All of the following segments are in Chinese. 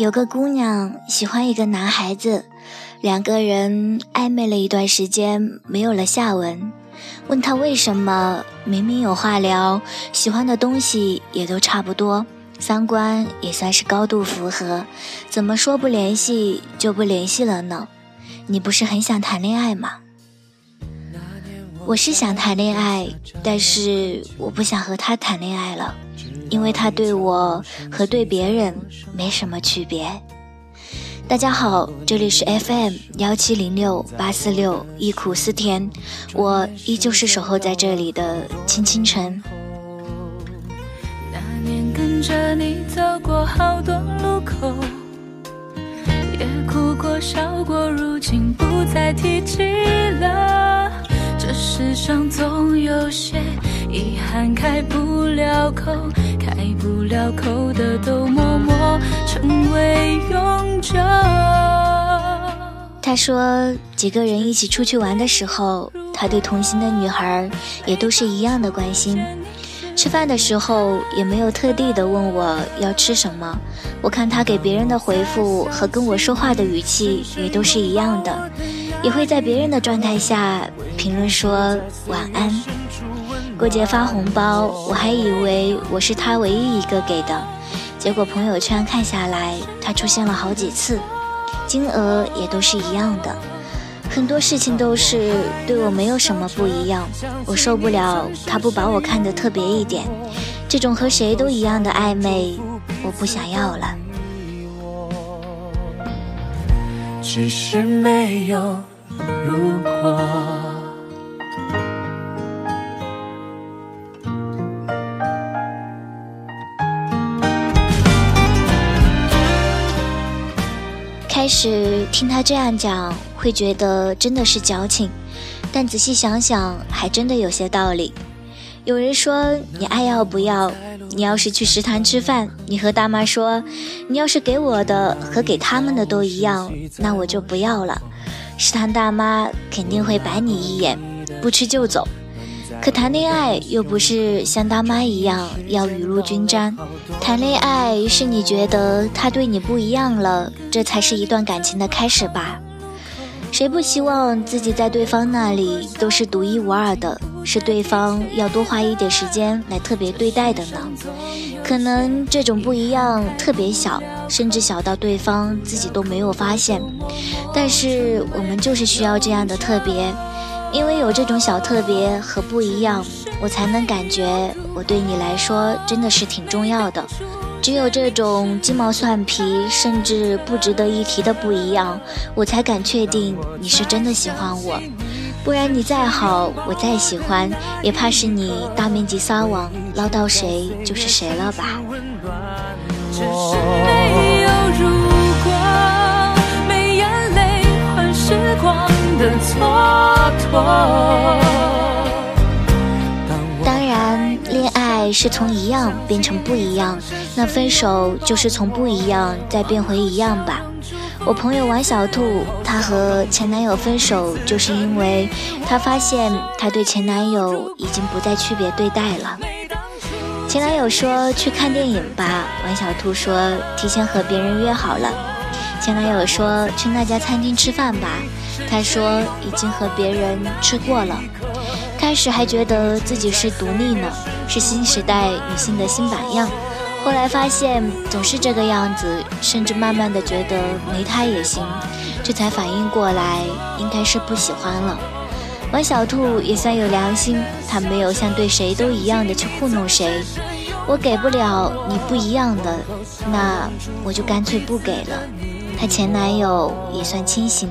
有个姑娘喜欢一个男孩子，两个人暧昧了一段时间，没有了下文。问他为什么，明明有话聊，喜欢的东西也都差不多，三观也算是高度符合，怎么说不联系就不联系了呢？你不是很想谈恋爱吗？我是想谈恋爱，但是我不想和他谈恋爱了。因为他对我和对别人没什么区别。大家好，这里是 FM 幺七零六八四六忆苦思甜，我依旧是守候在这里的青青晨。那年跟着你走过好多路口，也哭过笑过，如今不再提起了。这世上总有些遗憾开不了口。不了口的都默默成为永久。他说，几个人一起出去玩的时候，他对同行的女孩也都是一样的关心。吃饭的时候也没有特地的问我要吃什么。我看他给别人的回复和跟我说话的语气也都是一样的，也会在别人的状态下评论说晚安。过节发红包，我还以为我是他唯一一个给的，结果朋友圈看下来，他出现了好几次，金额也都是一样的，很多事情都是对我没有什么不一样，我受不了他不把我看得特别一点，这种和谁都一样的暧昧，我不想要了。只是没有如果。始听他这样讲，会觉得真的是矫情，但仔细想想，还真的有些道理。有人说你爱要不要，你要是去食堂吃饭，你和大妈说，你要是给我的和给他们的都一样，那我就不要了。食堂大妈肯定会白你一眼，不吃就走。可谈恋爱又不是像大妈一样要雨露均沾，谈恋爱是你觉得他对你不一样了，这才是一段感情的开始吧？谁不希望自己在对方那里都是独一无二的，是对方要多花一点时间来特别对待的呢？可能这种不一样特别小，甚至小到对方自己都没有发现，但是我们就是需要这样的特别。因为有这种小特别和不一样，我才能感觉我对你来说真的是挺重要的。只有这种鸡毛蒜皮甚至不值得一提的不一样，我才敢确定你是真的喜欢我。不然你再好，我再喜欢，也怕是你大面积撒网，捞到谁就是谁了吧。只是没有如果，没眼泪换时光的错。当然，恋爱是从一样变成不一样，那分手就是从不一样再变回一样吧。我朋友王小兔，她和前男友分手，就是因为她发现她对前男友已经不再区别对待了。前男友说去看电影吧，王小兔说提前和别人约好了。前男友说去那家餐厅吃饭吧。他说已经和别人吃过了，开始还觉得自己是独立呢，是新时代女性的新榜样。后来发现总是这个样子，甚至慢慢的觉得没他也行，这才反应过来应该是不喜欢了。王小兔也算有良心，他没有像对谁都一样的去糊弄谁。我给不了你不一样的，那我就干脆不给了。她前男友也算清醒。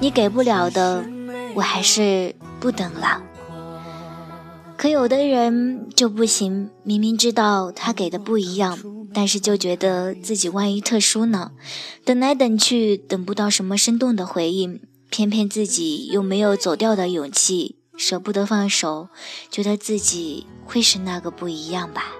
你给不了的，我还是不等了。可有的人就不行，明明知道他给的不一样，但是就觉得自己万一特殊呢？等来等去，等不到什么生动的回应，偏偏自己又没有走掉的勇气，舍不得放手，觉得自己会是那个不一样吧。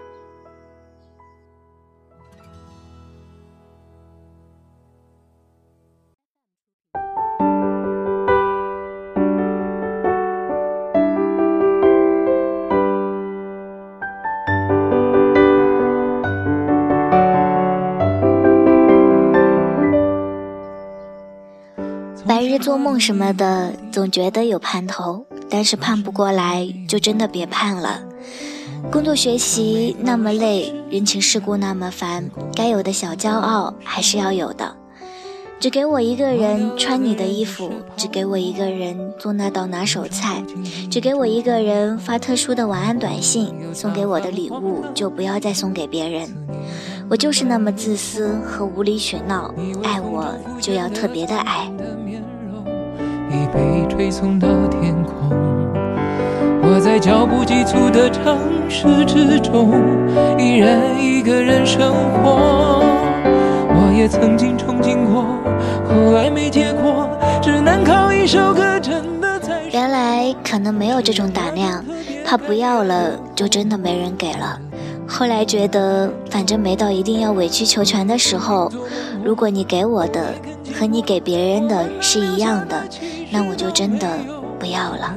做梦什么的，总觉得有盼头，但是盼不过来，就真的别盼了。工作学习那么累，人情世故那么烦，该有的小骄傲还是要有的。只给我一个人穿你的衣服，只给我一个人做那道拿手菜，只给我一个人发特殊的晚安短信。送给我的礼物就不要再送给别人。我就是那么自私和无理取闹，爱我就要特别的爱。已被吹送到天空。我在脚步急促的城市之中，依然一个人生活。我也曾经憧憬过，后来没结果，只能靠一首歌真的才。原来可能没有这种胆量，怕不要了就真的没人给了。后来觉得，反正没到一定要委曲求全的时候。如果你给我的和你给别人的是一样的，那我就真的不要了。